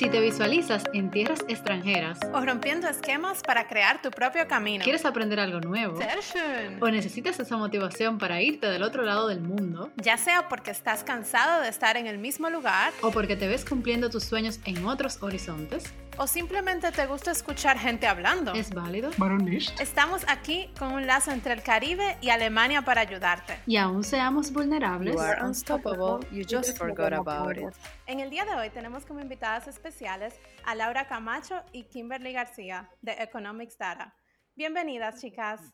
Si te visualizas en tierras extranjeras o rompiendo esquemas para crear tu propio camino, quieres aprender algo nuevo o necesitas esa motivación para irte del otro lado del mundo, ya sea porque estás cansado de estar en el mismo lugar. O porque te ves cumpliendo tus sueños en otros horizontes, o simplemente te gusta escuchar gente hablando. ¿Es válido? Estamos aquí con un lazo entre el Caribe y Alemania para ayudarte. Y aún seamos vulnerables. You are unstoppable, you just forgot about it. En el día de hoy tenemos como invitadas especiales a Laura Camacho y Kimberly García de Economics Data. Bienvenidas, chicas.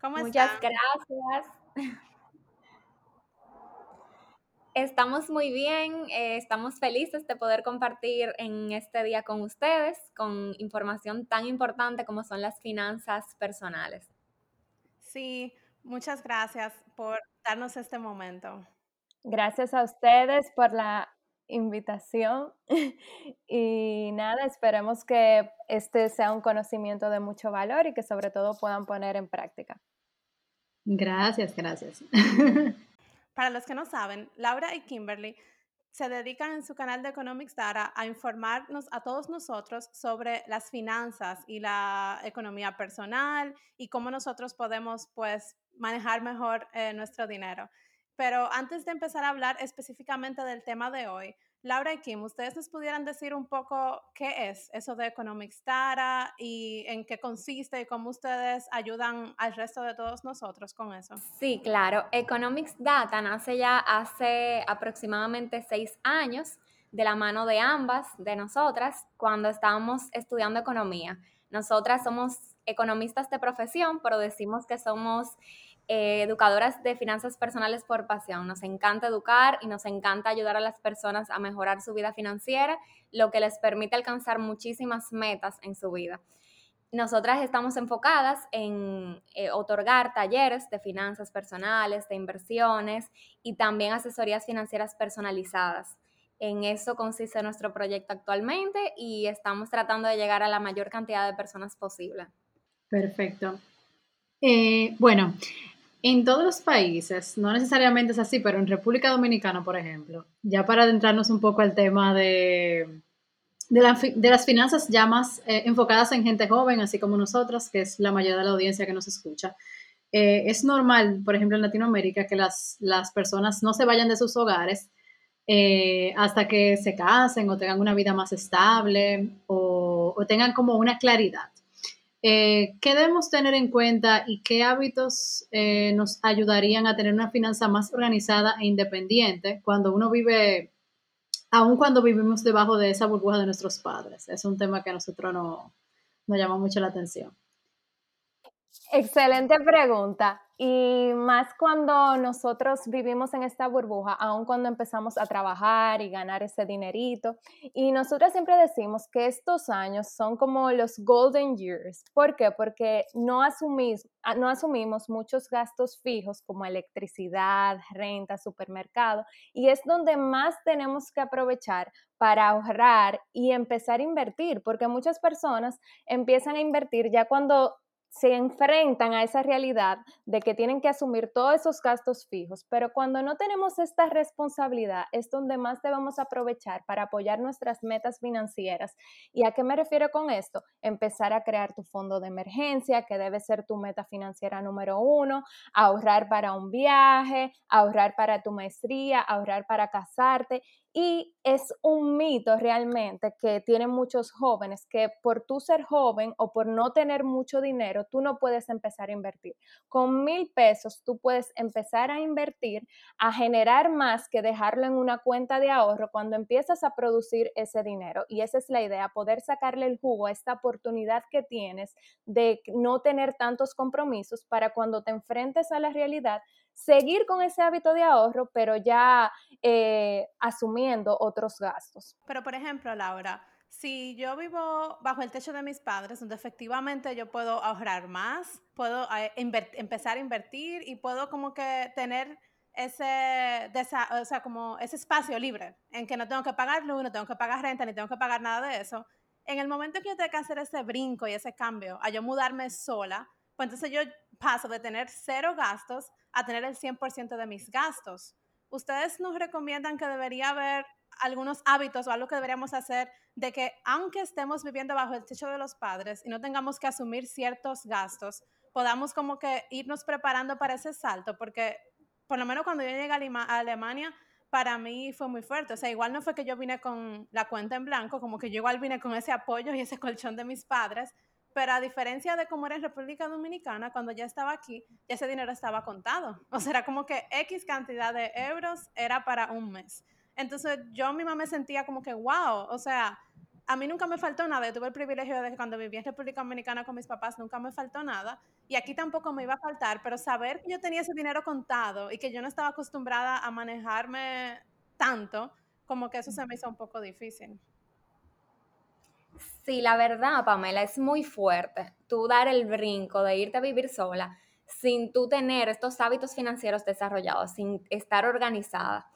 ¿Cómo Muchas gracias. Estamos muy bien, eh, estamos felices de poder compartir en este día con ustedes con información tan importante como son las finanzas personales. Sí, muchas gracias por darnos este momento. Gracias a ustedes por la invitación y nada, esperemos que este sea un conocimiento de mucho valor y que sobre todo puedan poner en práctica. Gracias, gracias. Para los que no saben, Laura y Kimberly se dedican en su canal de Economics Data a informarnos a todos nosotros sobre las finanzas y la economía personal y cómo nosotros podemos pues manejar mejor eh, nuestro dinero. Pero antes de empezar a hablar específicamente del tema de hoy, Laura y Kim, ¿ustedes nos pudieran decir un poco qué es eso de Economics Data y en qué consiste y cómo ustedes ayudan al resto de todos nosotros con eso? Sí, claro. Economics Data nace ya hace aproximadamente seis años de la mano de ambas, de nosotras, cuando estábamos estudiando economía. Nosotras somos economistas de profesión, pero decimos que somos eh, educadoras de finanzas personales por pasión. Nos encanta educar y nos encanta ayudar a las personas a mejorar su vida financiera, lo que les permite alcanzar muchísimas metas en su vida. Nosotras estamos enfocadas en eh, otorgar talleres de finanzas personales, de inversiones y también asesorías financieras personalizadas. En eso consiste nuestro proyecto actualmente y estamos tratando de llegar a la mayor cantidad de personas posible. Perfecto. Eh, bueno, en todos los países, no necesariamente es así, pero en República Dominicana, por ejemplo, ya para adentrarnos un poco al tema de, de, las finanzas ya más eh, enfocadas en gente joven, así como nosotros, que es la mayoría de la audiencia que nos escucha, eh, es normal, por ejemplo, en Latinoamérica, que las, las personas no se vayan de sus hogares eh, hasta que se casen o tengan una vida más estable o tengan como una claridad. Eh, ¿Qué debemos tener en cuenta y qué hábitos eh, nos ayudarían a tener una finanza más organizada e independiente cuando uno vive, aun cuando vivimos debajo de esa burbuja de nuestros padres? Es un tema que a nosotros no, nos llama mucho la atención. Excelente pregunta. Y más cuando nosotros vivimos en esta burbuja, aun cuando empezamos a trabajar y ganar ese dinerito. Y nosotros siempre decimos que estos años son como los golden years. ¿Por qué? Porque no, ah, no asumimos muchos gastos fijos como electricidad, renta, supermercado. Y es donde más tenemos que aprovechar para ahorrar y empezar a invertir, porque muchas personas empiezan a invertir ya cuando se enfrentan a esa realidad de que tienen que asumir todos esos gastos fijos, pero cuando no tenemos esta responsabilidad es donde más debemos aprovechar para apoyar nuestras metas financieras. ¿Y a qué me refiero con esto? Empezar a crear tu fondo de emergencia, que debe ser tu meta financiera número uno, ahorrar para un viaje, ahorrar para tu maestría, ahorrar para casarte y es un mito realmente que tienen muchos jóvenes que por tú ser joven o por no tener mucho dinero, tú no puedes empezar a invertir. Con mil pesos tú puedes empezar a invertir, a generar más que dejarlo en una cuenta de ahorro cuando empiezas a producir ese dinero. Y esa es la idea, poder sacarle el jugo a esta oportunidad que tienes de no tener tantos compromisos para cuando te enfrentes a la realidad, seguir con ese hábito de ahorro, pero ya eh, asumiendo otros gastos. Pero, por ejemplo, Laura, si yo vivo bajo el techo de mis padres, donde efectivamente yo puedo ahorrar más, puedo eh, empezar a invertir y puedo como que tener ese, o sea, como ese espacio libre en que no tengo que pagar luz, no tengo que pagar renta, ni tengo que pagar nada de eso. En el momento que yo tenga que hacer ese brinco y ese cambio, a yo mudarme sola, pues entonces yo paso de tener cero gastos a tener el 100% de mis gastos. ¿Ustedes nos recomiendan que debería haber algunos hábitos o algo que deberíamos hacer de que aunque estemos viviendo bajo el techo de los padres y no tengamos que asumir ciertos gastos, podamos como que irnos preparando para ese salto, porque por lo menos cuando yo llegué a Alemania, para mí fue muy fuerte. O sea, igual no fue que yo vine con la cuenta en blanco, como que yo igual vine con ese apoyo y ese colchón de mis padres, pero a diferencia de cómo era en República Dominicana, cuando ya estaba aquí, ya ese dinero estaba contado. O sea, era como que X cantidad de euros era para un mes. Entonces yo misma me sentía como que, wow, o sea, a mí nunca me faltó nada. Tuve el privilegio de que cuando viví en República Dominicana con mis papás nunca me faltó nada. Y aquí tampoco me iba a faltar, pero saber que yo tenía ese dinero contado y que yo no estaba acostumbrada a manejarme tanto, como que eso se me hizo un poco difícil. Sí, la verdad, Pamela, es muy fuerte tú dar el brinco de irte a vivir sola sin tú tener estos hábitos financieros desarrollados, sin estar organizada.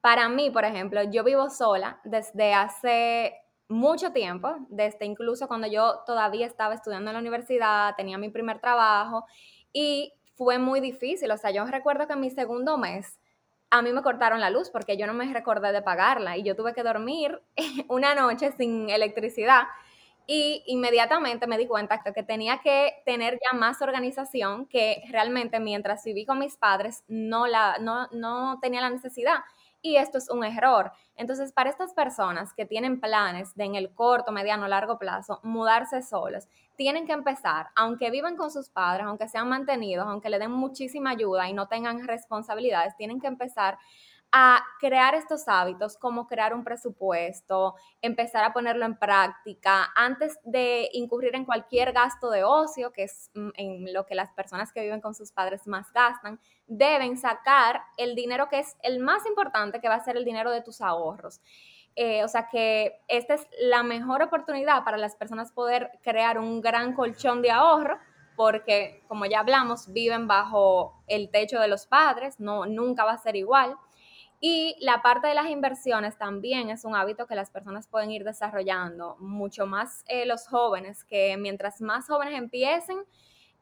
Para mí, por ejemplo, yo vivo sola desde hace mucho tiempo, desde incluso cuando yo todavía estaba estudiando en la universidad, tenía mi primer trabajo y fue muy difícil. O sea, yo recuerdo que en mi segundo mes a mí me cortaron la luz porque yo no me recordé de pagarla y yo tuve que dormir una noche sin electricidad. Y inmediatamente me di cuenta que tenía que tener ya más organización que realmente mientras viví con mis padres no, la, no, no tenía la necesidad y esto es un error. Entonces, para estas personas que tienen planes de en el corto, mediano, largo plazo, mudarse solos, tienen que empezar, aunque vivan con sus padres, aunque sean mantenidos, aunque le den muchísima ayuda y no tengan responsabilidades, tienen que empezar a crear estos hábitos, como crear un presupuesto, empezar a ponerlo en práctica antes de incurrir en cualquier gasto de ocio, que es mm, en lo que las personas que viven con sus padres más gastan, deben sacar el dinero que es el más importante, que va a ser el dinero de tus ahorros. Eh, o sea que esta es la mejor oportunidad para las personas poder crear un gran colchón de ahorro porque como ya hablamos, viven bajo el techo de los padres, no nunca va a ser igual. Y la parte de las inversiones también es un hábito que las personas pueden ir desarrollando, mucho más eh, los jóvenes, que mientras más jóvenes empiecen,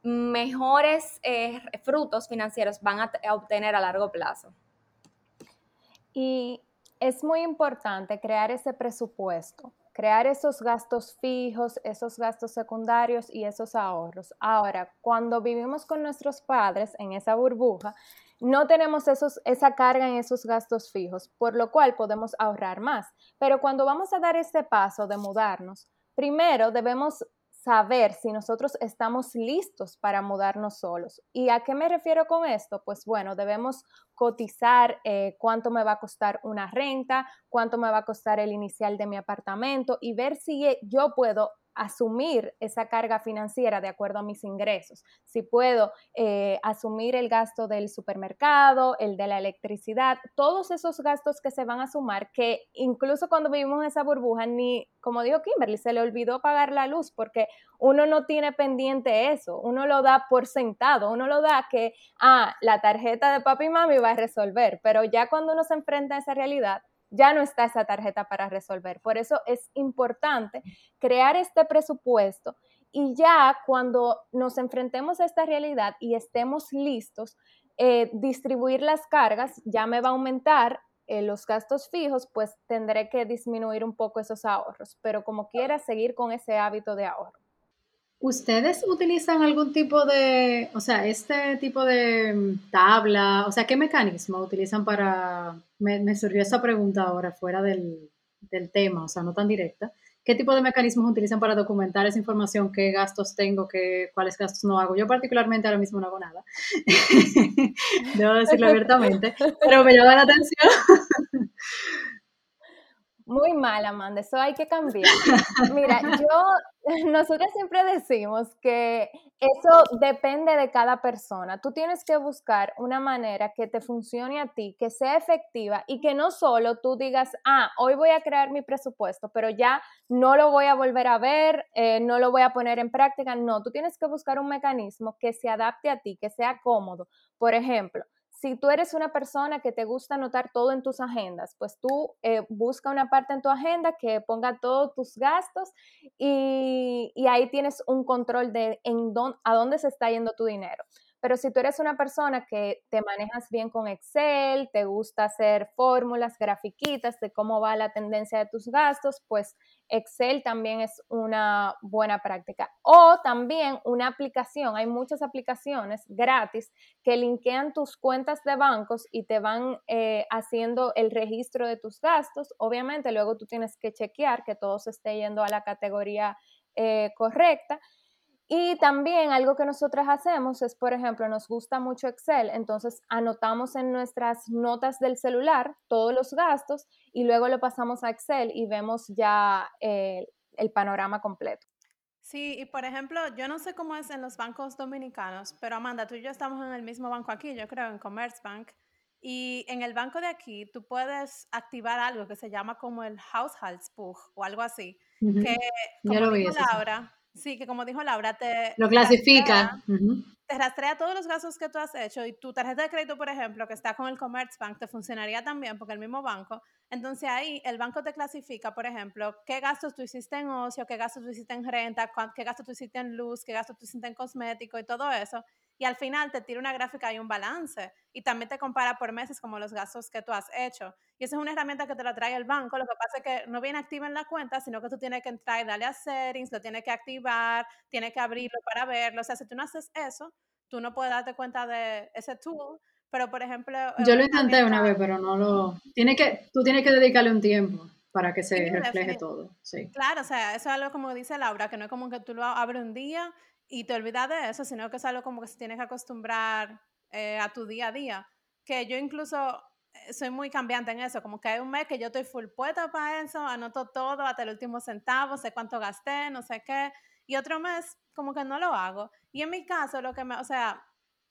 mejores eh, frutos financieros van a, a obtener a largo plazo. Y es muy importante crear ese presupuesto, crear esos gastos fijos, esos gastos secundarios y esos ahorros. Ahora, cuando vivimos con nuestros padres en esa burbuja, no tenemos esos, esa carga en esos gastos fijos, por lo cual podemos ahorrar más. Pero cuando vamos a dar este paso de mudarnos, primero debemos saber si nosotros estamos listos para mudarnos solos. ¿Y a qué me refiero con esto? Pues bueno, debemos cotizar eh, cuánto me va a costar una renta, cuánto me va a costar el inicial de mi apartamento y ver si yo puedo asumir esa carga financiera de acuerdo a mis ingresos. Si puedo eh, asumir el gasto del supermercado, el de la electricidad, todos esos gastos que se van a sumar, que incluso cuando vivimos esa burbuja, ni, como dijo Kimberly, se le olvidó pagar la luz porque uno no tiene pendiente eso, uno lo da por sentado, uno lo da que, ah, la tarjeta de papi y mami va a resolver, pero ya cuando uno se enfrenta a esa realidad, ya no está esa tarjeta para resolver. Por eso es importante crear este presupuesto y ya cuando nos enfrentemos a esta realidad y estemos listos, eh, distribuir las cargas ya me va a aumentar eh, los gastos fijos, pues tendré que disminuir un poco esos ahorros, pero como quiera, seguir con ese hábito de ahorro. ¿Ustedes utilizan algún tipo de, o sea, este tipo de mm, tabla, o sea, qué mecanismo utilizan para, me, surgió esa pregunta ahora fuera del, del, tema, o sea, no tan directa, ¿qué tipo de mecanismos utilizan para documentar esa información, qué gastos tengo, qué, cuáles gastos no hago? Yo particularmente ahora mismo no hago nada, debo decirlo abiertamente, pero me llama la atención. Muy mal, Amanda, eso hay que cambiar. Mira, yo, nosotros siempre decimos que eso depende de cada persona. Tú tienes que buscar una manera que te funcione a ti, que sea efectiva y que no solo tú digas, ah, hoy voy a crear mi presupuesto, pero ya no lo voy a volver a ver, eh, no lo voy a poner en práctica. No, tú tienes que buscar un mecanismo que se adapte a ti, que sea cómodo. Por ejemplo, si tú eres una persona que te gusta anotar todo en tus agendas, pues tú eh, busca una parte en tu agenda que ponga todos tus gastos y, ahí tienes un control de en a dónde se está yendo tu dinero. Pero si tú eres una persona que te manejas bien con Excel, te gusta hacer fórmulas, grafiquitas de cómo va la tendencia de tus gastos, pues Excel también es una buena práctica. O también una aplicación, hay muchas aplicaciones gratis que linkean tus cuentas de bancos y te van eh, haciendo el registro de tus gastos. Obviamente luego tú tienes que chequear que todo se esté yendo a la categoría eh, correcta. Y también algo que nosotras hacemos es, por ejemplo, nos gusta mucho Excel, entonces anotamos en nuestras notas del celular todos los gastos y luego lo pasamos a Excel y vemos ya eh, el panorama completo. Sí, y por ejemplo, yo no sé cómo es en los bancos dominicanos, pero Amanda, tú y yo estamos en el mismo banco aquí, yo creo, en Commerzbank. Y en el banco de aquí tú puedes activar algo que se llama como el Haushaltsbuch o algo así. Que, como lo dijo Laura, Sí, que como dijo Laura, te... Lo clasifica. Te rastrea todos los gastos que tú has hecho y tu tarjeta de crédito, por ejemplo, que está con el Commerzbank, te funcionaría también porque el mismo banco. Entonces ahí el banco te clasifica, por ejemplo, qué gastos tú hiciste en ocio, qué gastos tú hiciste en renta, qué gastos tú hiciste en luz, qué gastos tú hiciste en cosmético y todo eso y al final te tira una gráfica y un balance y también te compara por meses como los gastos que tú has hecho. Y esa es una herramienta que te la trae el banco, lo que pasa es que no viene activa en la cuenta, sino que tú tienes que entrar y darle a settings, lo tienes que activar, tienes que abrirlo para verlo. O sea, si tú no haces eso, tú no puedes darte cuenta de ese tool, pero por ejemplo... Yo lo intenté una vez, pero no lo... Tiene que, tú tienes que dedicarle un tiempo para que se refleje todo. Sí. Claro, o sea, eso es algo como dice Laura, que no es como que tú lo abres un día y te olvidas de eso, sino que es algo como que se tienes que acostumbrar eh, a tu día a día. Que yo incluso eh, soy muy cambiante en eso, como que hay un mes que yo estoy full puesta para eso, anoto todo hasta el último centavo, sé cuánto gasté, no sé qué, y otro mes como que no lo hago. Y en mi caso, lo que me, o sea,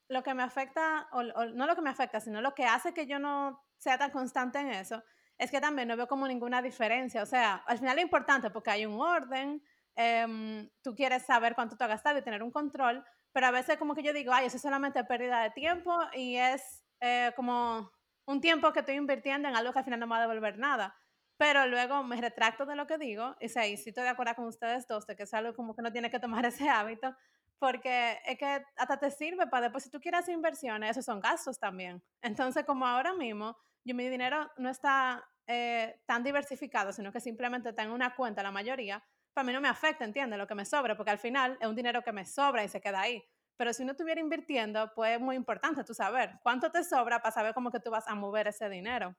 lo que me afecta, o, no lo que me afecta, sino lo que hace que yo no sea tan constante en eso, es que también no veo como ninguna diferencia. O sea, al final es importante porque hay un orden, Em, tú quieres saber cuánto te has gastado y tener un control, pero a veces como que yo digo, ay, eso es solamente pérdida de tiempo y es eh, como un tiempo que estoy invirtiendo en algo que al final no me va a devolver nada. Pero luego me retracto de lo que digo y sí, estoy de acuerdo con ustedes dos de que es algo como que no tiene que tomar ese hábito porque es que hasta te sirve para después, si tú quieres inversiones, esos son gastos también. Entonces, como ahora mismo, yo mi dinero no está eh, tan diversificado, sino que simplemente está en una cuenta la mayoría, para mí no me afecta, ¿entiendes? Lo que me sobra, porque al final es un dinero que me sobra y se queda ahí. Pero si uno estuviera invirtiendo, pues es muy importante tú saber cuánto te sobra para saber cómo que tú vas a mover ese dinero.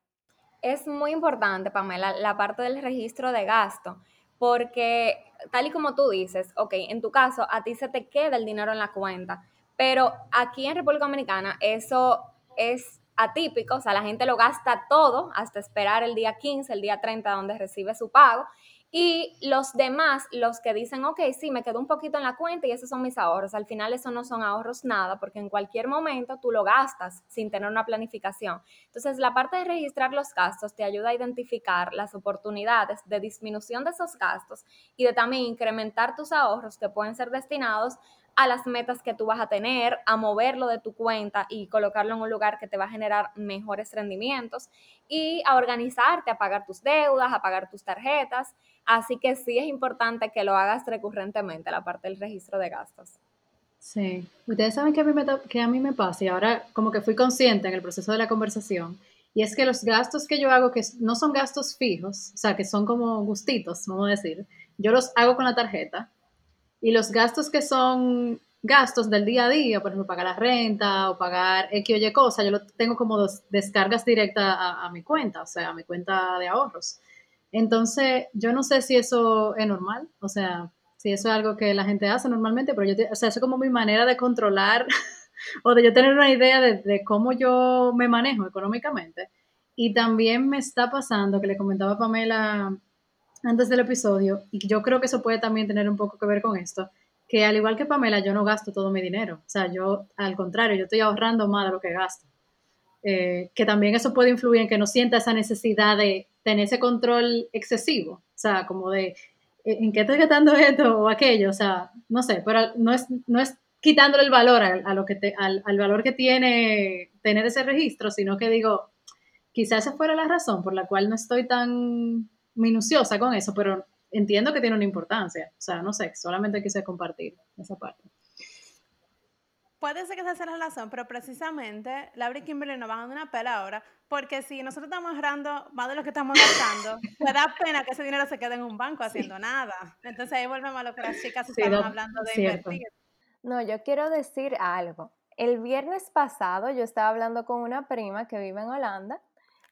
Es muy importante, Pamela, la parte del registro de gasto, porque tal y como tú dices, ok, en tu caso, a ti se te queda el dinero en la cuenta, pero aquí en República Dominicana eso es atípico, o sea, la gente lo gasta todo hasta esperar el día 15, el día 30, donde recibe su pago, y los demás, los que dicen, ok, sí, me quedó un poquito en la cuenta y esos son mis ahorros. Al final eso no son ahorros nada porque en cualquier momento tú lo gastas sin tener una planificación. Entonces, la parte de registrar los gastos te ayuda a identificar las oportunidades de disminución de esos gastos y de también incrementar tus ahorros que pueden ser destinados a las metas que tú vas a tener, a moverlo de tu cuenta y colocarlo en un lugar que te va a generar mejores rendimientos y a organizarte, a pagar tus deudas, a pagar tus tarjetas. Así que sí es importante que lo hagas recurrentemente, la parte del registro de gastos. Sí, ustedes saben que a, mí me, que a mí me pasa y ahora como que fui consciente en el proceso de la conversación y es que los gastos que yo hago que no son gastos fijos, o sea, que son como gustitos, vamos a decir, yo los hago con la tarjeta y los gastos que son gastos del día a día, por ejemplo, pagar la renta o pagar X o Y cosa, yo lo tengo como dos descargas directas a, mi cuenta, o sea, a mi cuenta de ahorros. Entonces, yo no sé si eso es normal, o sea, si eso es algo que la gente hace normalmente, pero yo, o sea, eso es como mi manera de controlar o de yo tener una idea de, de, cómo yo me manejo económicamente. Y también me está pasando, que le comentaba a Pamela antes del episodio, y yo creo que eso puede también tener un poco que ver con esto, que al igual que Pamela, yo no gasto todo mi dinero. O sea, yo al contrario, yo estoy ahorrando más de lo que gasto. Eh, que también eso puede influir en que no sienta esa necesidad de tener ese control excesivo. O sea, como de, eh, ¿en qué estoy gastando esto o aquello? O sea, no sé, pero no es, no es quitándole el valor a, lo que te, al, al, valor que tiene tener ese registro, sino que digo, quizás esa fuera la razón por la cual no estoy tan minuciosa con eso, pero entiendo que tiene una importancia. O sea, no sé, solamente quise compartir esa parte. puede ser que esa sea la razón, pero precisamente Laura y Kimberly nos van a dar una pela ahora, porque si nosotros estamos ahorrando más de lo que estamos gastando, me da pena que ese dinero se quede en un banco haciendo nada. Entonces ahí volvemos a lo que las chicas estaban hablando de invertir. No, yo quiero decir algo. El viernes pasado yo estaba hablando con una prima que vive en Holanda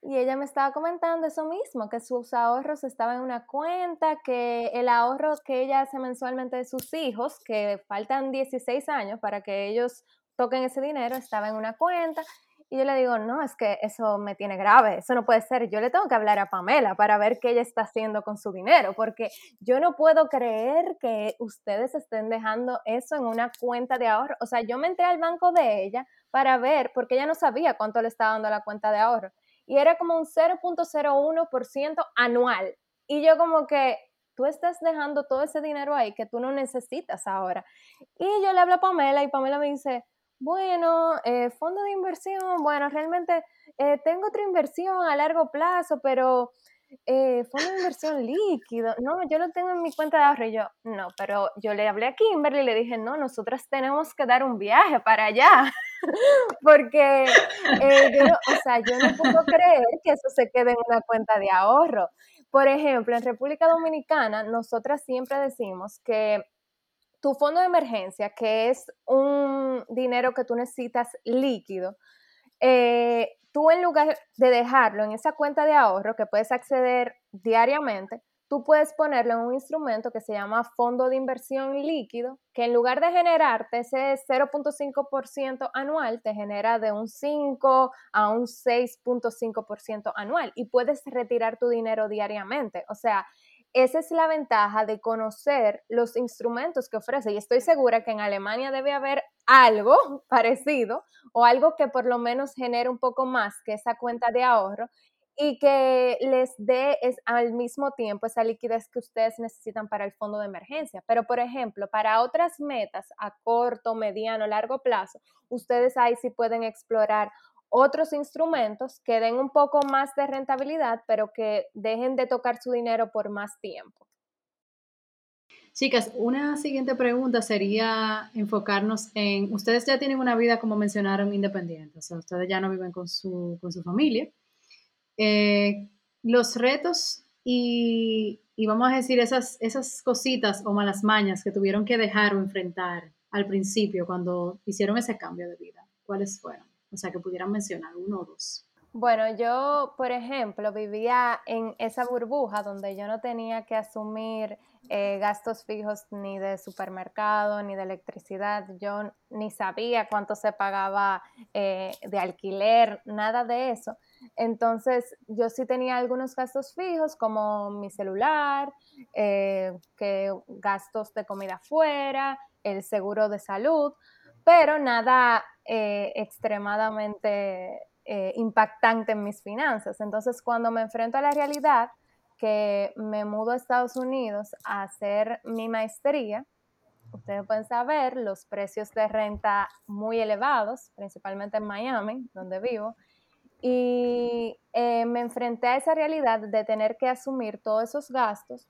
y ella me estaba comentando eso mismo, que sus ahorros estaban en una cuenta, que el ahorro que ella hace mensualmente de sus hijos, que faltan 16 años para que ellos toquen ese dinero, estaba en una cuenta. Y yo le digo, no, es que eso me tiene grave, eso no puede ser. Yo le tengo que hablar a Pamela para ver qué ella está haciendo con su dinero, porque yo no puedo creer que ustedes estén dejando eso en una cuenta de ahorro. O sea, yo me entré al banco de ella para ver, porque ella no sabía cuánto le estaba dando la cuenta de ahorro y era como un 0.01% anual. Y yo como que, tú estás dejando todo ese dinero ahí que tú no necesitas ahora. Y yo le hablo a Pamela y Pamela me dice, bueno, eh, fondo de inversión, bueno, realmente eh, tengo otra inversión a largo plazo, pero eh, fondo de inversión líquido, no, yo lo tengo en mi cuenta de ahorro. Y yo, no, pero yo le hablé a Kimberly y le dije, no, nosotras tenemos que dar un viaje para allá, porque eh, yo, o sea, yo no puedo creer que eso se quede en una cuenta de ahorro. Por ejemplo, en República Dominicana, nosotras siempre decimos que tu fondo de emergencia, que es un dinero que tú necesitas líquido, eh, tú en lugar de dejarlo en esa cuenta de ahorro que puedes acceder diariamente, tú puedes ponerlo en un instrumento que se llama fondo de inversión líquido, que en lugar de generarte ese 0.5% anual, te genera de un 5 a un 6.5% anual y puedes retirar tu dinero diariamente. O sea, esa es la ventaja de conocer los instrumentos que ofrece. Y estoy segura que en Alemania debe haber algo parecido o algo que por lo menos genere un poco más que esa cuenta de ahorro y que les dé es, al mismo tiempo esa liquidez que ustedes necesitan para el fondo de emergencia. Pero, por ejemplo, para otras metas a corto, mediano, largo plazo, ustedes ahí sí pueden explorar otros instrumentos que den un poco más de rentabilidad, pero que dejen de tocar su dinero por más tiempo. Chicas, una siguiente pregunta sería enfocarnos en, ustedes ya tienen una vida, como mencionaron, independiente, o sea, ustedes ya no viven con su, con su familia. Eh, los retos y, y, vamos a decir esas, esas cositas o malas mañas que tuvieron que dejar o enfrentar al principio cuando hicieron ese cambio de vida, ¿cuáles fueron? O sea, que pudieran mencionar uno o dos. Bueno, yo, por ejemplo, vivía en esa burbuja donde yo no tenía que asumir eh, gastos fijos ni de supermercado, ni de electricidad. Yo ni sabía cuánto se pagaba eh, de alquiler, nada de eso. Entonces, yo sí tenía algunos gastos fijos como mi celular, eh, que gastos de comida fuera, el seguro de salud, pero nada extremadamente eh, impactante en mis finanzas. Entonces, cuando me enfrento a la realidad que me mudo a Estados Unidos a hacer mi maestría, ustedes pueden saber los precios de renta muy elevados, principalmente en Miami, donde vivo, y eh, me enfrenté a esa realidad de tener que asumir todos esos gastos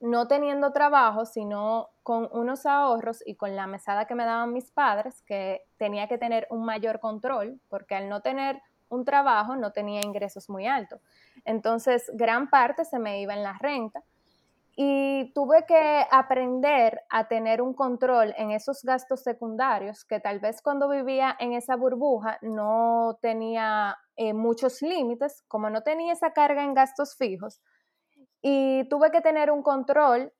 no teniendo trabajo, sino con unos ahorros y con la mesada que me daban mis padres, que tenía que tener un mayor control, porque al no tener un trabajo no tenía ingresos muy altos. Entonces, gran parte se me iba en la renta y tuve que aprender a tener un control en esos gastos secundarios que tal vez cuando vivía en esa burbuja no tenía eh, muchos límites, como no tenía esa carga en gastos fijos, y tuve que tener un control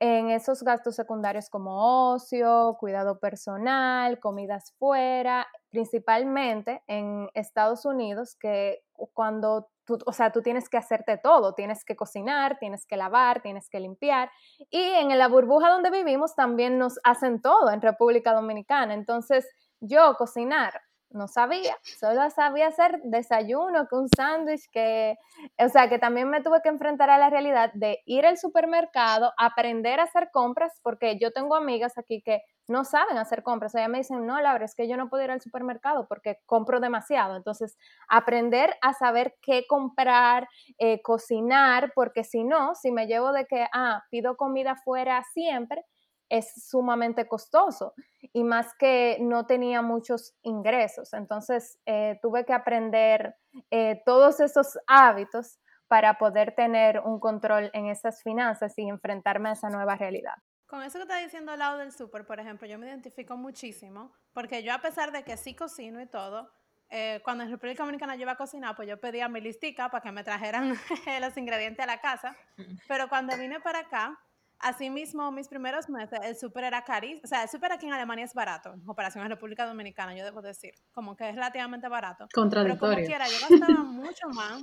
en esos gastos secundarios como ocio, cuidado personal, comidas fuera, principalmente en Estados Unidos, que cuando tú, o sea, tú tienes que hacerte todo, tienes que cocinar, tienes que lavar, tienes que limpiar. Y en la burbuja donde vivimos también nos hacen todo en República Dominicana. Entonces, yo cocinar no sabía, solo sabía hacer desayuno, que un sándwich, que, o sea, que también me tuve que enfrentar a la realidad de ir al supermercado, aprender a hacer compras, porque yo tengo amigas aquí que no saben hacer compras, o sea, me dicen, no, Laura, es que yo no puedo ir al supermercado porque compro demasiado, entonces aprender a saber qué comprar, eh, cocinar, porque si no, si me llevo de que, ah, pido comida fuera siempre, es sumamente costoso y más que no tenía muchos ingresos. Entonces eh, tuve que aprender eh, todos esos hábitos para poder tener un control en esas finanzas y enfrentarme a esa nueva realidad. Con eso que está diciendo al lado del súper, por ejemplo, yo me identifico muchísimo, porque yo a pesar de que sí cocino y todo, eh, cuando en República Dominicana yo iba a cocinar, pues yo pedía mi listica para que me trajeran los ingredientes a la casa, pero cuando vine para acá, así mismo mis primeros meses, el súper era carísimo, o sea, el súper aquí en Alemania es barato, en comparación a República Dominicana, yo debo decir, como que es relativamente barato. Pero como quiera, yo gastaba mucho más,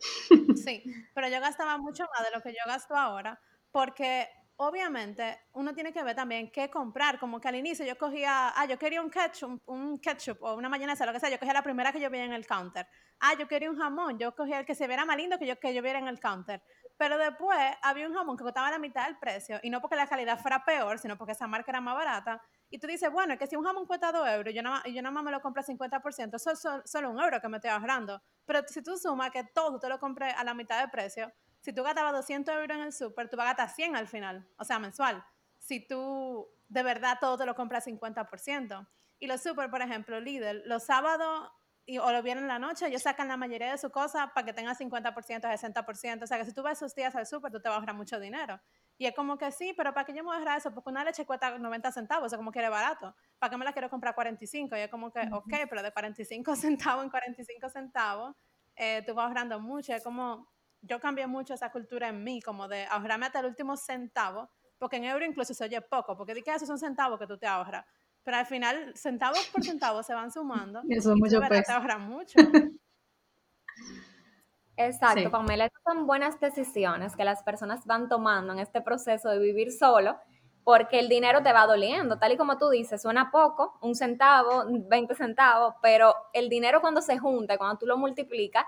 sí, pero yo gastaba mucho más de lo que yo gasto ahora, porque obviamente uno tiene que ver también qué comprar, como que al inicio yo cogía, ah, yo quería un ketchup, un ketchup o una mayonesa, lo que sea, yo cogía la primera que yo veía en el counter. Ah, yo quería un jamón, yo cogía el que se viera más lindo que yo, que yo viera en el counter. Pero después había un jamón que costaba la mitad del precio, y no porque la calidad fuera peor, sino porque esa marca era más barata. Y tú dices, bueno, es que si un jamón cuesta 2 euros, yo yo nada más me lo compro a 50%, eso es solo un euro que me estoy ahorrando. Pero si tú sumas que todo te lo compré a la mitad del precio, si tú gastabas 200 euros en el súper, tú vas a gastar 100 al final, o sea, mensual. Si tú de verdad todo te lo compras 50%. Y los súper, por ejemplo, Lidl, los sábados y, o los viernes en la noche, ellos sacan la mayoría de su cosa para que tenga 50%, 60%. O sea, que si tú vas esos días al súper, tú te vas a ahorrar mucho dinero. Y es como que sí, pero ¿para qué yo me voy a ahorrar eso? Porque una leche cuesta 90 centavos, o sea, como que era barato. ¿Para qué me la quiero comprar 45? Y es como que, ok, pero de 45 centavos en 45 centavos, eh, tú vas ahorrando mucho. Es como, yo cambié mucho esa cultura en mí, como de ahorrarme hasta el último centavo, porque en euro incluso se oye poco, porque di que esos son centavos que tú te ahorras, pero al final centavos por centavos se van sumando. Eso es mucho te ahorras mucho. Exacto, Pamela, esas son buenas decisiones que las personas van tomando en este proceso de vivir solo, porque el dinero te va doliendo, tal y como tú dices, suena poco, un centavo, 20 centavos, pero el dinero cuando se junta, cuando tú lo multiplicas,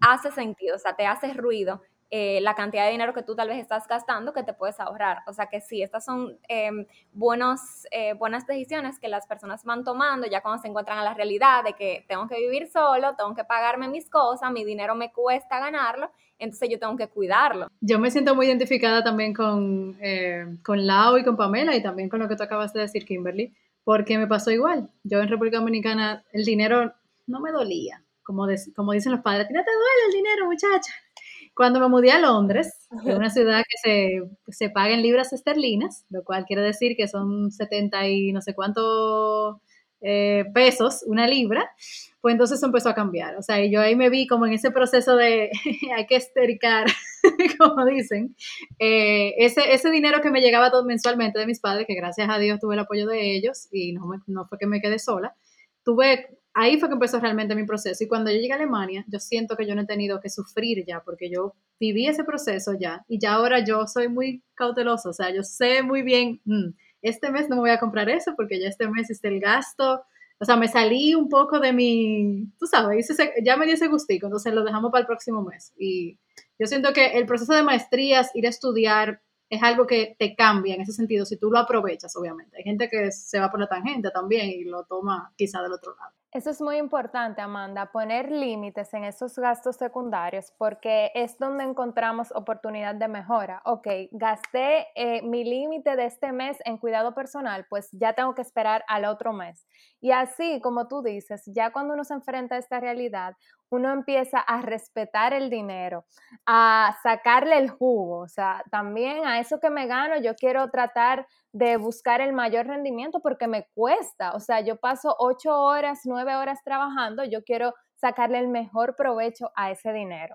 hace sentido, o sea, te hace ruido eh, la cantidad de dinero que tú tal vez estás gastando que te puedes ahorrar. O sea que sí, estas son em, eh, buenas decisiones que las personas van tomando ya cuando se encuentran a la realidad de que tengo que vivir solo, tengo que pagarme mis cosas, mi dinero me cuesta ganarlo, entonces yo tengo que cuidarlo. Yo me siento muy identificada también con, eh, con Lau y con Pamela y también con lo que tú acabas de decir, Kimberly, porque me pasó igual. Yo en República Dominicana el dinero no me dolía como, como dicen los padres, no te duele el dinero, muchacha. Cuando me mudé a Londres, es una ciudad que se, se paga en libras esterlinas, lo cual quiere decir que son 70 y no sé cuántos eh, pesos una libra, pues entonces empezó a cambiar. O sea, yo ahí me vi como en ese proceso de hay que estericar, como dicen, eh, ese, ese dinero que me llegaba todo mensualmente de mis padres, que gracias a Dios tuve el apoyo de ellos y no, no fue que me quedé sola, tuve ahí fue que empezó realmente mi proceso. Y cuando yo llegué a Alemania, yo siento que yo no he tenido que sufrir ya, porque yo viví ese proceso ya. Y ya ahora yo soy muy cauteloso, o sea, yo sé muy bien, mm, este mes no me voy a comprar eso porque ya este mes es el gasto. O sea, me salí un poco de mi, tú sabes, ya me di ese gustico, entonces lo dejamos para el próximo mes. Y yo siento que el proceso de maestrías, ir a estudiar, es algo que te cambia en ese sentido, si tú lo aprovechas, obviamente. Hay gente que se va por la tangente también y lo toma quizá del otro lado. Eso es muy importante, Amanda, poner límites en esos gastos secundarios porque es donde encontramos oportunidad de mejora. Ok, gasté eh, mi límite de este mes en cuidado personal, pues ya tengo que esperar al otro mes. Y así, como tú dices, ya cuando uno se enfrenta a esta realidad, uno empieza a respetar el dinero, a sacarle el jugo, o sea, también a eso que me gano, yo quiero tratar de buscar el mayor rendimiento porque me cuesta, o sea, yo paso ocho horas, nueve horas trabajando, yo quiero sacarle el mejor provecho a ese dinero.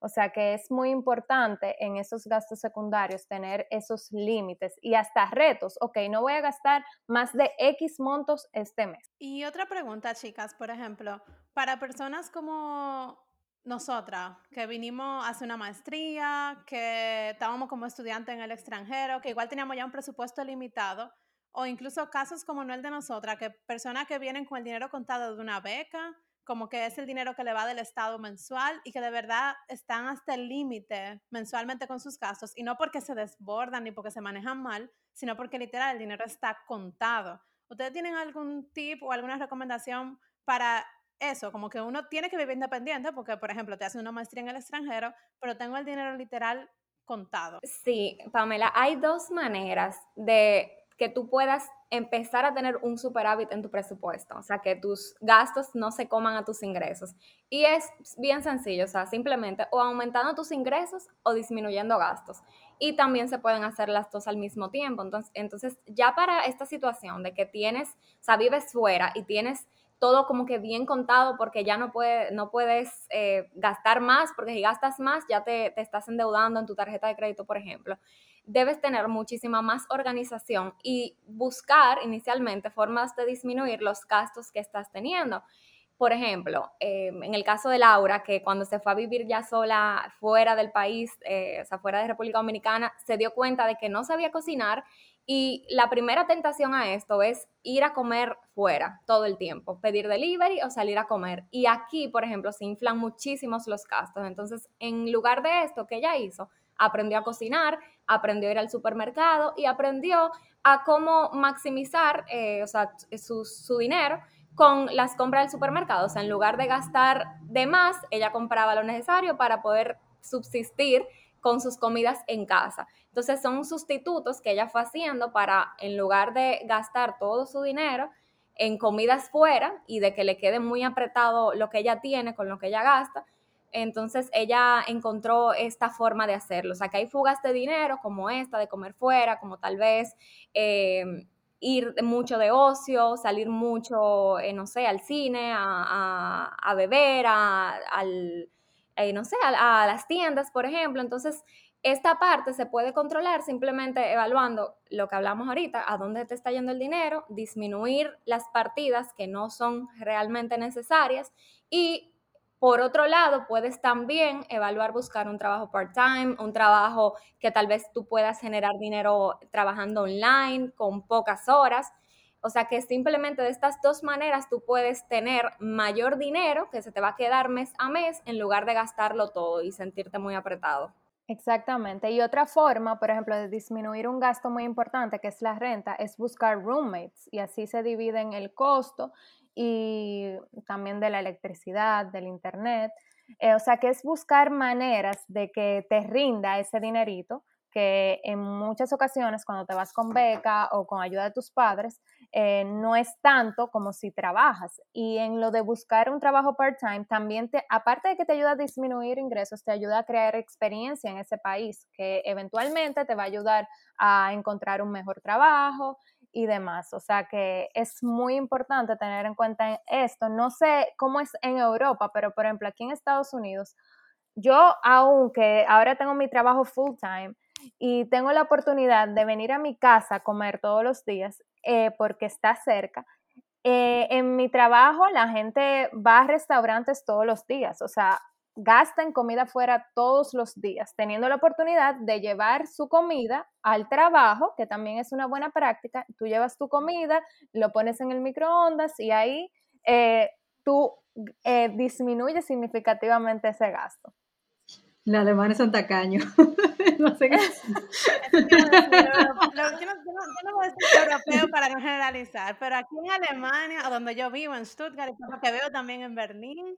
O sea que es muy importante en esos gastos secundarios tener esos límites y hasta retos. Ok, no voy a gastar más de X montos este mes. Y otra pregunta, chicas, por ejemplo, para personas como nosotras, que vinimos a hacer una maestría, que estábamos como estudiantes en el extranjero, que igual teníamos ya un presupuesto limitado, o incluso casos como el de nosotras, que personas que vienen con el dinero contado de una beca, como que es el dinero que le va del Estado mensual y que de verdad están hasta el límite mensualmente con sus gastos y no porque se desbordan ni porque se manejan mal, sino porque literal el dinero está contado. ¿Ustedes tienen algún tip o alguna recomendación para eso? Como que uno tiene que vivir independiente porque, por ejemplo, te hacen una maestría en el extranjero, pero tengo el dinero literal contado. Sí, Pamela, hay dos maneras de que tú puedas empezar a tener un superávit en tu presupuesto, o sea, que tus gastos no se coman a tus ingresos. Y es bien sencillo, o sea, simplemente o aumentando tus ingresos o disminuyendo gastos. Y también se pueden hacer las dos al mismo tiempo. Entonces, entonces ya para esta situación de que tienes, o sea, vives fuera y tienes todo como que bien contado porque ya no, puede, no puedes eh, gastar más, porque si gastas más ya te, te estás endeudando en tu tarjeta de crédito, por ejemplo debes tener muchísima más organización y buscar inicialmente formas de disminuir los gastos que estás teniendo. Por ejemplo, eh, en el caso de Laura, que cuando se fue a vivir ya sola fuera del país, eh, o sea, fuera de República Dominicana, se dio cuenta de que no sabía cocinar y la primera tentación a esto es ir a comer fuera todo el tiempo, pedir delivery o salir a comer. Y aquí, por ejemplo, se inflan muchísimos los gastos. Entonces, en lugar de esto que ella hizo, aprendió a cocinar, aprendió a ir al supermercado y aprendió a cómo maximizar eh, su, dinero con las compras del supermercado. O sea, en lugar de gastar de más, ella compraba lo necesario para poder subsistir con sus comidas en casa. Entonces son sustitutos que ella fue haciendo para, en lugar de gastar todo su dinero en comidas fuera y de que le quede muy apretado lo que ella tiene con lo que ella gasta, entonces ella encontró esta forma de hacerlo. O sea, que hay fugas de dinero como esta, de comer fuera, como tal vez eh, ir mucho de ocio, salir mucho, eh, no sé, al cine, a, beber, a, al, eh, no sé, a, las tiendas, por ejemplo. Entonces, esta parte se puede controlar simplemente evaluando lo que hablamos ahorita, a dónde te está yendo el dinero, disminuir las partidas que no son realmente necesarias y por otro lado, puedes también evaluar buscar un trabajo part-time, un trabajo que tal vez tú puedas generar dinero trabajando online con pocas horas. O sea que simplemente de estas dos maneras tú puedes tener mayor dinero que se te va a quedar mes a mes en lugar de gastarlo todo y sentirte muy apretado. Exactamente. Y otra forma, por ejemplo, de disminuir un gasto muy importante, que es la renta, es buscar roommates y así se dividen el costo y también de la electricidad, del internet. Eh, o sea, que es buscar maneras de que te rinda ese dinerito, que en muchas ocasiones cuando te vas con beca o con ayuda de tus padres, eh, no es tanto como si trabajas. Y en lo de buscar un trabajo part-time, también te, aparte de que te ayuda a disminuir ingresos, te ayuda a crear experiencia en ese país, que eventualmente te va a ayudar a encontrar un mejor trabajo y demás. O sea que es muy importante tener en cuenta esto. No sé cómo es en Europa, pero por ejemplo aquí en Estados Unidos, yo aunque ahora tengo mi trabajo full time y tengo la oportunidad de venir a mi casa a comer todos los días eh, porque está cerca, eh, en mi trabajo la gente va a restaurantes todos los días. O sea, gasta en comida fuera todos los días, teniendo la oportunidad de llevar su comida al trabajo, que también es una buena práctica. Tú llevas tu comida, lo pones en el microondas y ahí eh, tú eh, disminuyes significativamente ese gasto. Los alemanes son tacaños. no sé qué. yo, no, voy a decir europeo para no generalizar, pero aquí en Alemania, donde yo vivo, en Stuttgart, y lo que veo también en Berlín,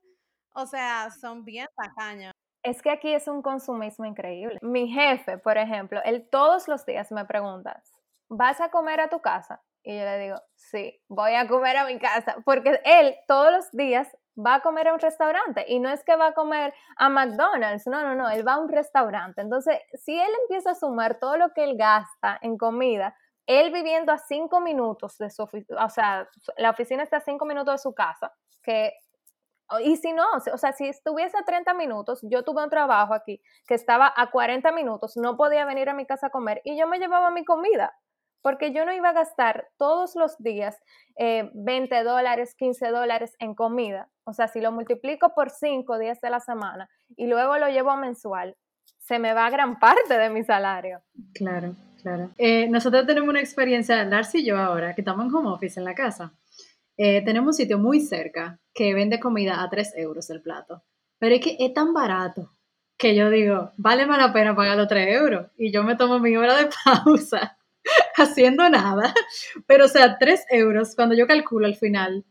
o sea, son bien tacaños. Es que aquí es un consumismo increíble. Mi jefe, por ejemplo, él todos los días me pregunta, ¿vas a comer a tu casa? Y yo le digo, sí, voy a comer a mi casa, porque él todos los días va a comer a un restaurante y no es que va a comer a McDonald's, no, no, no, él va a un restaurante. Entonces, si él empieza a sumar todo lo que él gasta en comida, él viviendo a cinco minutos de su oficina, o sea, la oficina está a cinco minutos de su casa, que y si no, o sea, si estuviese a 30 minutos, yo tuve un trabajo aquí que estaba a 40 minutos, no podía venir a mi casa a comer y yo me llevaba mi comida, porque yo no iba a gastar todos los días 20 eh, dólares, 15 dólares en comida. O sea, si lo multiplico por 5 días de la semana y luego lo llevo a mensual, se me va gran parte de mi salario. Claro, claro. Eh, nosotros tenemos una experiencia, Darcy y yo ahora, que estamos en home office en la casa. Eh, tenemos un sitio muy cerca que vende comida a 3 euros el plato. Pero es que es tan barato que yo digo, vale más la pena pagar los 3 euros. Y yo me tomo mi hora de pausa haciendo nada. Pero o sea, 3 euros, cuando yo calculo al final,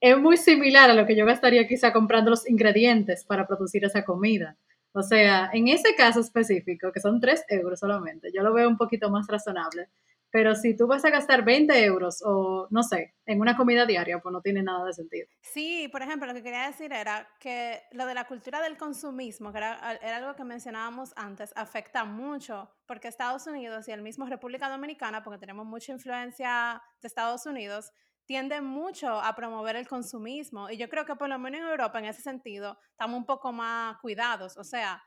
es muy similar a lo que yo gastaría quizá comprando los ingredientes para producir esa comida. O sea, en ese caso específico, que son 3 euros solamente, yo lo veo un poquito más razonable Pero si tú vas a gastar 20 euros o no sé, en una comida diaria, pues no tiene nada de sentido. Sí, por ejemplo, lo que quería decir era que lo de la cultura del consumismo, que era, era algo que mencionábamos antes, afecta mucho porque Estados Unidos y el mismo República Dominicana, porque tenemos mucha influencia de Estados Unidos, tienden mucho a promover el consumismo. Y yo creo que por lo menos en Europa, en ese sentido, estamos un poco más cuidados. O sea,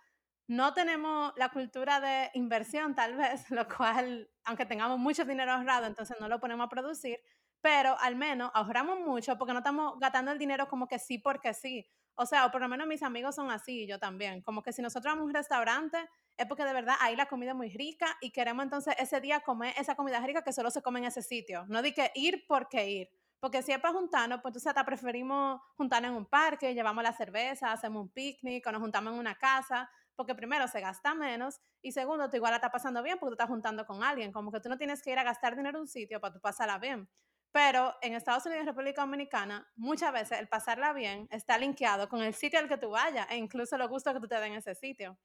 no tenemos la cultura de inversión tal vez, lo cual, aunque tengamos mucho dinero ahorrado, entonces no lo ponemos a producir, pero al menos ahorramos mucho porque no estamos gastando el dinero como que sí porque sí. O sea, o por lo menos mis amigos son así y yo también. Como que si nosotros vamos a un restaurante es porque de verdad ahí la comida es muy rica y queremos entonces ese día comer esa comida rica que solo se come en ese sitio. No di que ir porque ir. Porque si es para juntarnos, pues entonces hasta preferimos juntarnos en un parque, llevamos la cerveza, hacemos un picnic o nos juntamos en una casa porque primero se gasta menos y segundo, tú igual la estás pasando bien porque tú estás juntando con alguien, como que tú no tienes que ir a gastar dinero en un sitio para tú pasarla bien. Pero en Estados Unidos y República Dominicana, muchas veces el pasarla bien está linkeado con el sitio al que tú vayas e incluso los gustos que tú te den en ese sitio.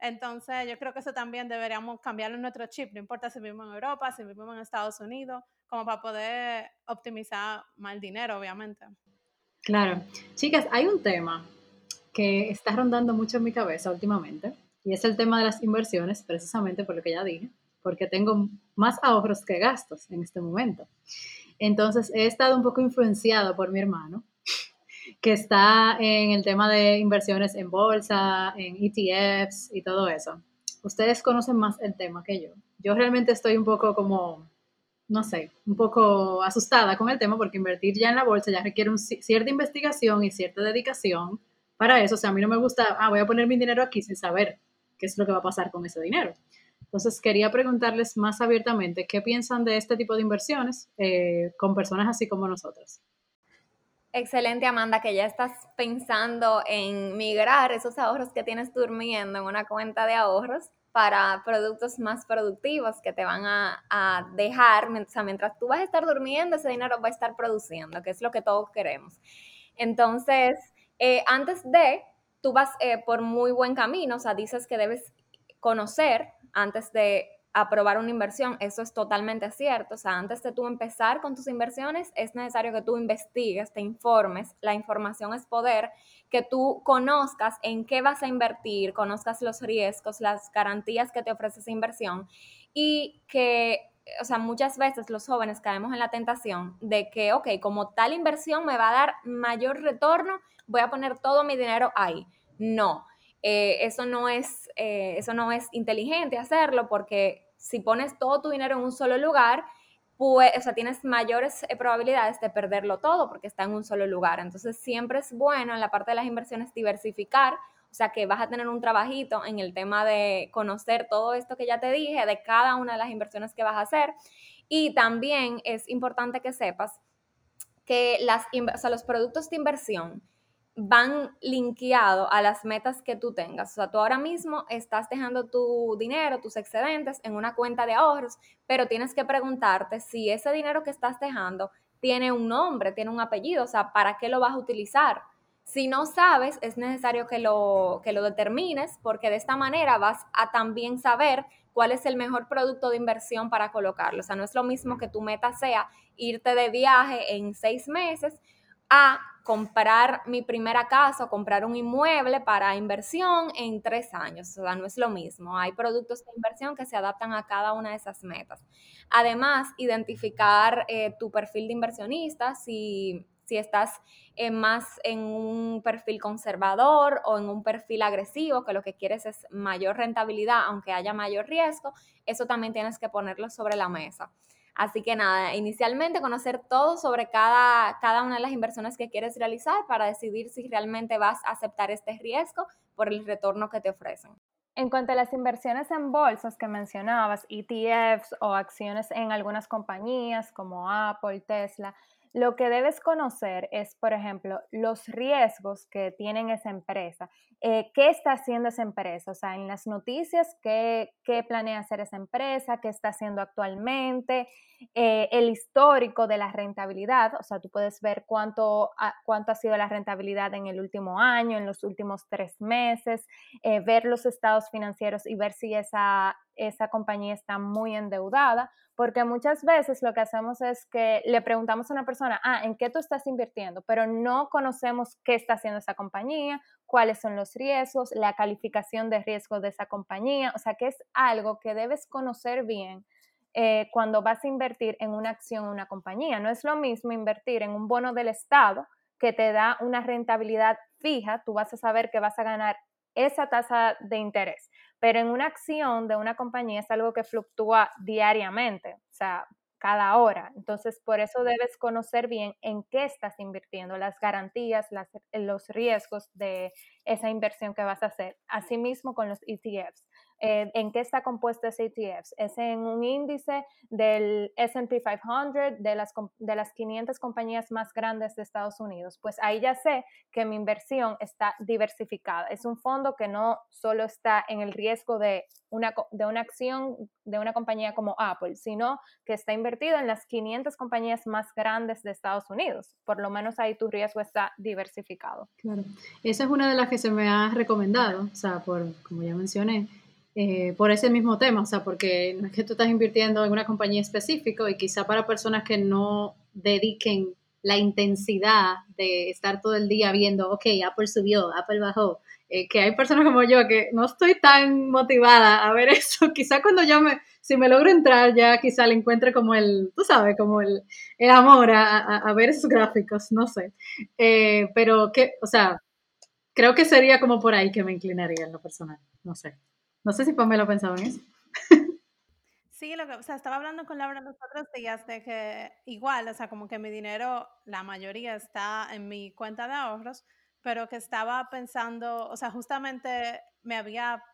Entonces, yo creo que eso también deberíamos cambiarlo en nuestro chip, no importa si vivimos en Europa, si vivimos en Estados Unidos, como para poder optimizar más el dinero, obviamente. Claro. Chicas, hay un tema que está rondando mucho en mi cabeza últimamente y es el tema de las inversiones, precisamente por lo que ya dije, porque tengo más ahorros que gastos en este momento. Entonces he estado un poco influenciado por mi hermano, que está en el tema de inversiones en bolsa, en ETFs y todo eso. Ustedes conocen más el tema que yo. Yo realmente estoy un poco como, no sé, un poco asustada con el tema porque invertir ya en la bolsa ya requiere cierta investigación y cierta dedicación para eso. O sea, a mí no me gusta, ah, voy a poner mi dinero aquí sin saber qué es lo que va a pasar con ese dinero. Entonces, quería preguntarles más abiertamente qué piensan de este tipo de inversiones eh, con personas así como nosotras. Excelente, Amanda, que ya estás pensando en migrar esos ahorros que tienes durmiendo en una cuenta de ahorros para productos más productivos que te van a, dejar, o sea, mientras tú vas a estar durmiendo, ese dinero va a estar produciendo, que es lo que todos queremos. Entonces, eh, antes de, tú vas eh, por muy buen camino, o sea, dices que debes conocer antes de aprobar una inversión, eso es totalmente cierto. O sea, antes de tú empezar con tus inversiones, es necesario que tú investigues, te informes, la información es poder, que tú conozcas en qué vas a invertir, conozcas los riesgos, las garantías que te ofrece esa inversión y que o sea, muchas veces los jóvenes caemos en la tentación de que, ok, como tal inversión me va a dar mayor retorno, voy a poner todo mi dinero ahí. No, eh, eso, no es, eh, eso no es inteligente hacerlo porque si pones todo tu dinero en un solo lugar, pues, o sea, tienes mayores eh, probabilidades de perderlo todo porque está en un solo lugar. Entonces, siempre es bueno en la parte de las inversiones diversificar, o sea, que vas a tener un trabajito en el tema de conocer todo esto que ya te dije, de cada una de las inversiones que vas a hacer. Y también es importante que sepas que las, los productos de inversión van linkeados a las metas que tú tengas. O sea, tú ahora mismo estás dejando tu dinero, tus excedentes en una cuenta de ahorros, pero tienes que preguntarte si ese dinero que estás dejando tiene un nombre, tiene un apellido, o sea, ¿para qué lo vas a utilizar? Si no sabes, es necesario que lo, que lo determines porque de esta manera vas a también saber cuál es el mejor producto de inversión para colocarlo. O sea, no es lo mismo que tu meta sea irte de viaje en seis meses a comprar mi primera casa o comprar un inmueble para inversión en tres años. O sea, no es lo mismo. Hay productos de inversión que se adaptan a cada una de esas metas. Además, identificar eh, tu perfil de inversionista, si si estás más en un perfil conservador o en un perfil agresivo, que lo que quieres es mayor rentabilidad, aunque haya mayor riesgo, eso también tienes que ponerlo sobre la mesa. Así que nada, inicialmente conocer todo sobre cada, cada una de las inversiones que quieres realizar para decidir si realmente vas a aceptar este riesgo por el retorno que te ofrecen. En cuanto a las inversiones en bolsas que mencionabas, ETFs o acciones en algunas compañías como Apple, Tesla, lo que debes conocer es, por ejemplo, los riesgos que tiene esa empresa. Eh, ¿Qué está haciendo esa empresa? O sea, en las noticias, ¿qué, qué planea hacer esa empresa? ¿Qué está haciendo actualmente? Eh, el histórico de la rentabilidad. O sea, tú puedes ver cuánto ha, cuánto ha sido la rentabilidad en el último año, en los últimos tres meses, eh, ver los estados financieros y ver si esa esa compañía está muy endeudada, porque muchas veces lo que hacemos es que le preguntamos a una persona, ah, ¿en qué tú estás invirtiendo? Pero no conocemos qué está haciendo esa compañía, cuáles son los riesgos, la calificación de riesgo de esa compañía, o sea que es algo que debes conocer bien eh, cuando vas a invertir en una acción en una compañía. No es lo mismo invertir en un bono del Estado que te da una rentabilidad fija, tú vas a saber que vas a ganar esa tasa de interés. Pero en una acción de una compañía es algo que fluctúa diariamente, o sea, cada hora. Entonces, por eso debes conocer bien en qué estás invirtiendo, las garantías, los riesgos de esa inversión que vas a hacer. Asimismo con los ETFs. Eh, ¿En qué está compuesto ese ETF? Es en un índice del SP 500, de las, de las 500 compañías más grandes de Estados Unidos. Pues ahí ya sé que mi inversión está diversificada. Es un fondo que no solo está en el riesgo de una, de una acción de una compañía como Apple, sino que está invertido en las 500 compañías más grandes de Estados Unidos. Por lo menos ahí tu riesgo está diversificado. Claro, esa es una de las que se me ha recomendado, o sea, por, como ya mencioné, eh, por ese mismo tema, o sea, porque no es que tú estás invirtiendo en una compañía específica y quizá para personas que no dediquen la intensidad de estar todo el día viendo, ok, Apple subió, Apple bajó, eh, que hay personas como yo que no estoy tan motivada a ver eso, quizá cuando yo me, si me logro entrar ya quizá le encuentre como el, tú sabes, como el, el amor a, a, ver esos gráficos, no sé, eh, pero que, o sea, creo que sería como por ahí que me inclinaría en lo personal, no sé. No sé si Pamela pensaba en eso. Sí, lo que, o sea, estaba hablando con Laura los otros días de que igual, o sea, como que mi dinero, la mayoría está en mi cuenta de ahorros, pero que estaba pensando, o sea, justamente me había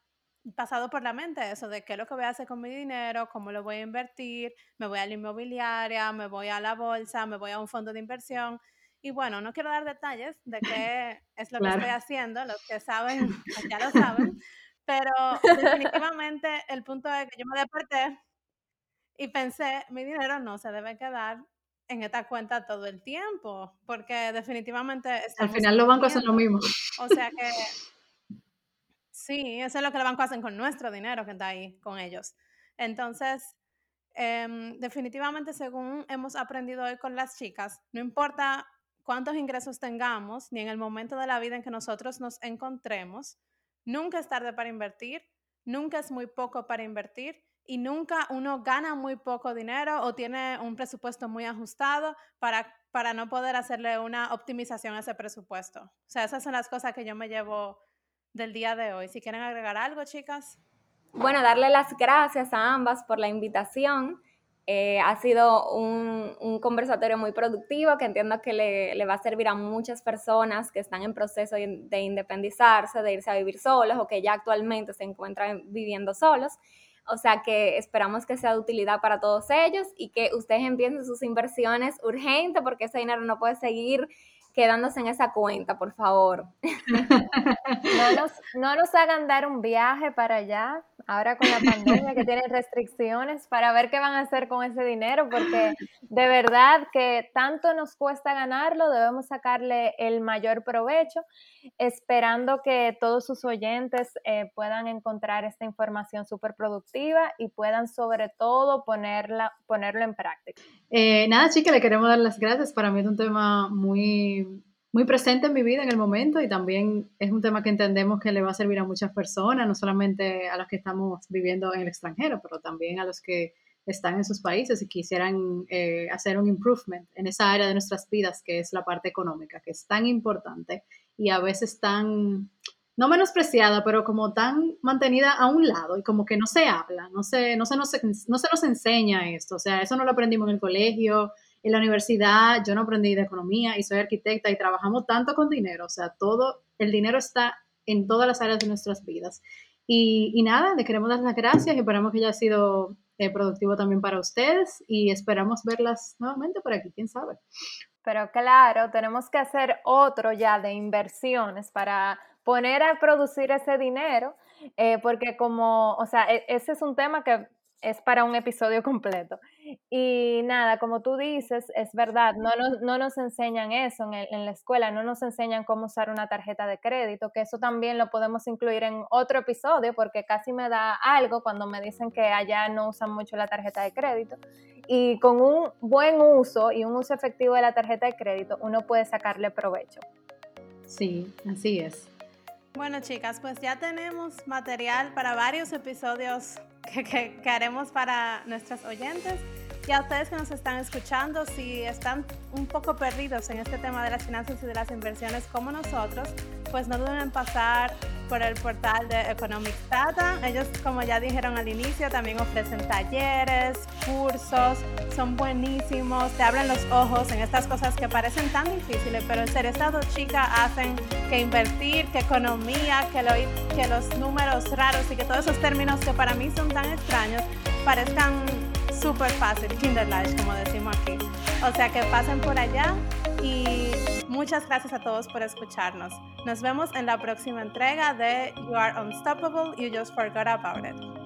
pasado por la mente eso de qué es lo que voy a hacer con mi dinero, cómo lo voy a invertir, me voy a la inmobiliaria, me voy a la bolsa, me voy a un fondo de inversión. Y bueno, no quiero dar detalles de qué es lo que estoy haciendo, los que saben, pues ya lo saben, pero definitivamente el punto es que yo me desperté y pensé, mi dinero no se debe quedar en esta cuenta todo el tiempo, porque definitivamente... Al final los bancos hacen lo mismo. O sea que... Sí, eso es lo que los bancos hacen con nuestro dinero que está ahí con ellos. Entonces, em, definitivamente según hemos aprendido hoy con las chicas, no importa cuántos ingresos tengamos, ni en el momento de la vida en que nosotros nos encontremos, Nunca es tarde para invertir, nunca es muy poco para invertir y nunca uno gana muy poco dinero o tiene un presupuesto muy ajustado para, para no poder hacerle una optimización a ese presupuesto. O sea, esas son las cosas que yo me llevo del día de hoy. Si quieren agregar algo, chicas. Bueno, darle las gracias a ambas por la invitación. Eh, ha sido un, conversatorio muy productivo que entiendo que le, va a servir a muchas personas que están en proceso de independizarse, de irse a vivir solos o que ya actualmente se encuentran viviendo solos. O sea que esperamos que sea de utilidad para todos ellos y que ustedes empiecen sus inversiones urgente porque ese dinero no puede seguir quedándose en esa cuenta, por favor. No nos, no nos hagan dar un viaje para allá, ahora con la pandemia que tienen restricciones, para ver qué van a hacer con ese dinero, porque de verdad que tanto nos cuesta ganarlo, debemos sacarle el mayor provecho, esperando que todos sus oyentes eh, puedan encontrar esta información súper productiva y puedan sobre todo ponerla, ponerlo en práctica. Eh, nada, chicas, le queremos dar las gracias. Para mí es un tema muy muy presente en mi vida en el momento y también es un tema que entendemos que le va a servir a muchas personas, no solamente a los que estamos viviendo en el extranjero, pero también a los que están en sus países y quisieran eh, hacer un improvement en esa área de nuestras vidas que es la parte económica, que es tan importante y a veces tan, no menospreciada, pero como tan mantenida a un lado y como que no se habla, no se, no se, no se, no se nos enseña esto, o sea, eso no lo aprendimos en el colegio, en la universidad yo no aprendí de economía y soy arquitecta y trabajamos tanto con dinero, o sea, todo, el dinero está en todas las áreas de nuestras vidas. Y, nada, le queremos dar las gracias y esperamos que haya sido eh, productivo también para ustedes y esperamos verlas nuevamente por aquí, quién sabe. Pero claro, tenemos que hacer otro ya de inversiones para poner a producir ese dinero, eh, porque como, o sea, e, ese es un tema que es para un episodio completo. Y nada, como tú dices, es verdad, no nos, no nos enseñan eso en, en, la escuela, no nos enseñan cómo usar una tarjeta de crédito, que eso también lo podemos incluir en otro episodio, porque casi me da algo cuando me dicen que allá no usan mucho la tarjeta de crédito. Y con un buen uso y un uso efectivo de la tarjeta de crédito, uno puede sacarle provecho. Sí, así es. Bueno, chicas, pues ya tenemos material para varios episodios que, haremos para nuestras oyentes. Y a ustedes que nos están escuchando, si están un poco perdidos en este tema de las finanzas y de las inversiones como nosotros, pues no duden en pasar por el portal de Economics Data. Ellos, como ya dijeron al inicio, también ofrecen talleres, cursos, son buenísimos, te abren los ojos en estas cosas que parecen tan difíciles, pero en serio, estas dos chicas hacen que invertir, que economía, que, lo, que los números raros y que todos esos términos que para mí son tan extraños parezcan súper fácil, Kinderleicht, como decimos aquí. O sea que pasen por allá y muchas gracias a todos por escucharnos. Nos vemos en la próxima entrega de You Are Unstoppable, You Just Forgot About It.